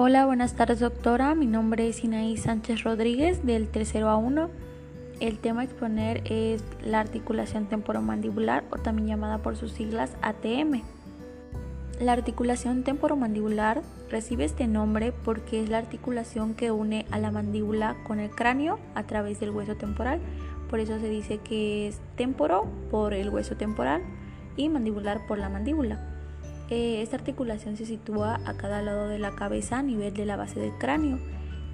Hola, buenas tardes doctora. Mi nombre es Inaí Sánchez Rodríguez del tercero a 1. El tema a exponer es la articulación temporomandibular o también llamada por sus siglas ATM. La articulación temporomandibular recibe este nombre porque es la articulación que une a la mandíbula con el cráneo a través del hueso temporal. Por eso se dice que es temporo por el hueso temporal y mandibular por la mandíbula. Eh, esta articulación se sitúa a cada lado de la cabeza a nivel de la base del cráneo.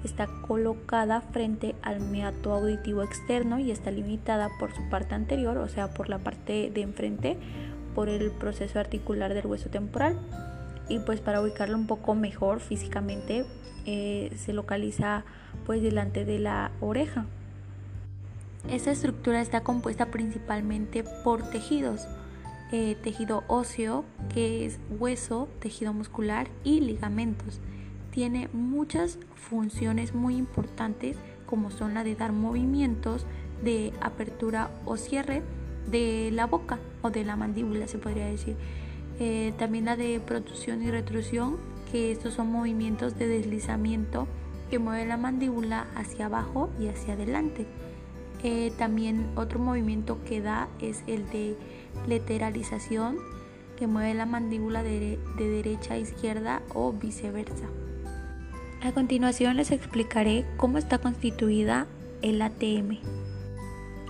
Está colocada frente al meato auditivo externo y está limitada por su parte anterior, o sea, por la parte de enfrente, por el proceso articular del hueso temporal. Y pues para ubicarlo un poco mejor físicamente, eh, se localiza pues delante de la oreja. Esta estructura está compuesta principalmente por tejidos eh, tejido óseo, que es hueso, tejido muscular y ligamentos. Tiene muchas funciones muy importantes como son la de dar movimientos de apertura o cierre de la boca o de la mandíbula, se podría decir. Eh, también la de protrusión y retrusión, que estos son movimientos de deslizamiento que mueve la mandíbula hacia abajo y hacia adelante. Eh, también otro movimiento que da es el de lateralización que mueve la mandíbula de, de derecha a izquierda o viceversa. A continuación les explicaré cómo está constituida el ATM.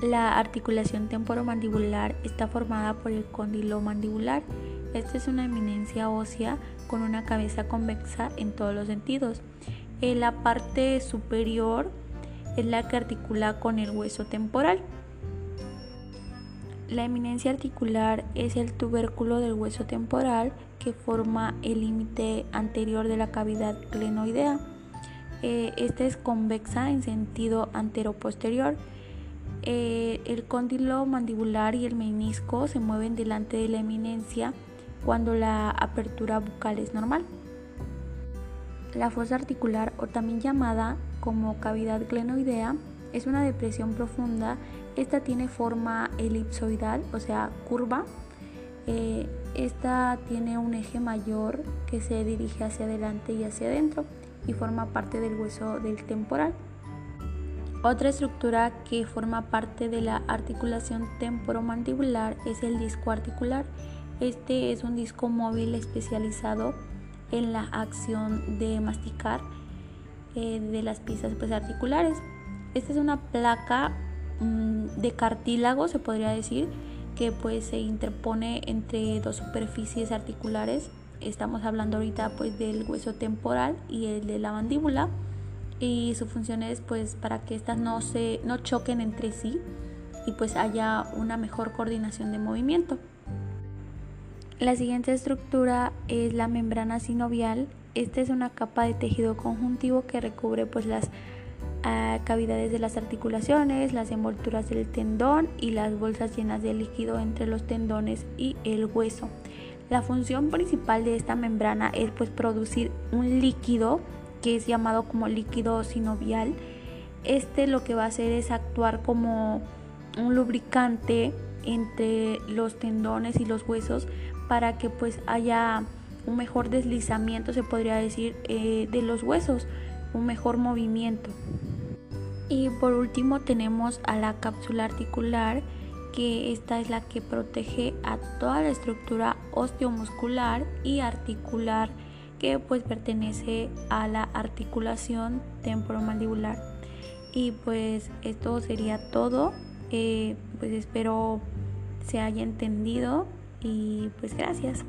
La articulación temporomandibular está formada por el cóndilo mandibular. Esta es una eminencia ósea con una cabeza convexa en todos los sentidos. En la parte superior es la que articula con el hueso temporal. La eminencia articular es el tubérculo del hueso temporal que forma el límite anterior de la cavidad glenoidea. Eh, esta es convexa en sentido antero-posterior. Eh, el cóndilo mandibular y el menisco se mueven delante de la eminencia cuando la apertura bucal es normal. La fosa articular, o también llamada como cavidad glenoidea, es una depresión profunda. Esta tiene forma elipsoidal, o sea, curva. Eh, esta tiene un eje mayor que se dirige hacia adelante y hacia adentro y forma parte del hueso del temporal. Otra estructura que forma parte de la articulación temporomandibular es el disco articular. Este es un disco móvil especializado en la acción de masticar eh, de las piezas pues, articulares. Esta es una placa mm, de cartílago, se podría decir, que pues se interpone entre dos superficies articulares. Estamos hablando ahorita pues del hueso temporal y el de la mandíbula y su función es pues para que estas no se no choquen entre sí y pues haya una mejor coordinación de movimiento. La siguiente estructura es la membrana sinovial. Esta es una capa de tejido conjuntivo que recubre pues las ah, cavidades de las articulaciones, las envolturas del tendón y las bolsas llenas de líquido entre los tendones y el hueso. La función principal de esta membrana es pues producir un líquido que es llamado como líquido sinovial. Este lo que va a hacer es actuar como un lubricante entre los tendones y los huesos para que pues haya un mejor deslizamiento, se podría decir, eh, de los huesos, un mejor movimiento. Y por último tenemos a la cápsula articular, que esta es la que protege a toda la estructura osteomuscular y articular que pues pertenece a la articulación temporomandibular. Y pues esto sería todo. Eh, pues espero se haya entendido y pues gracias.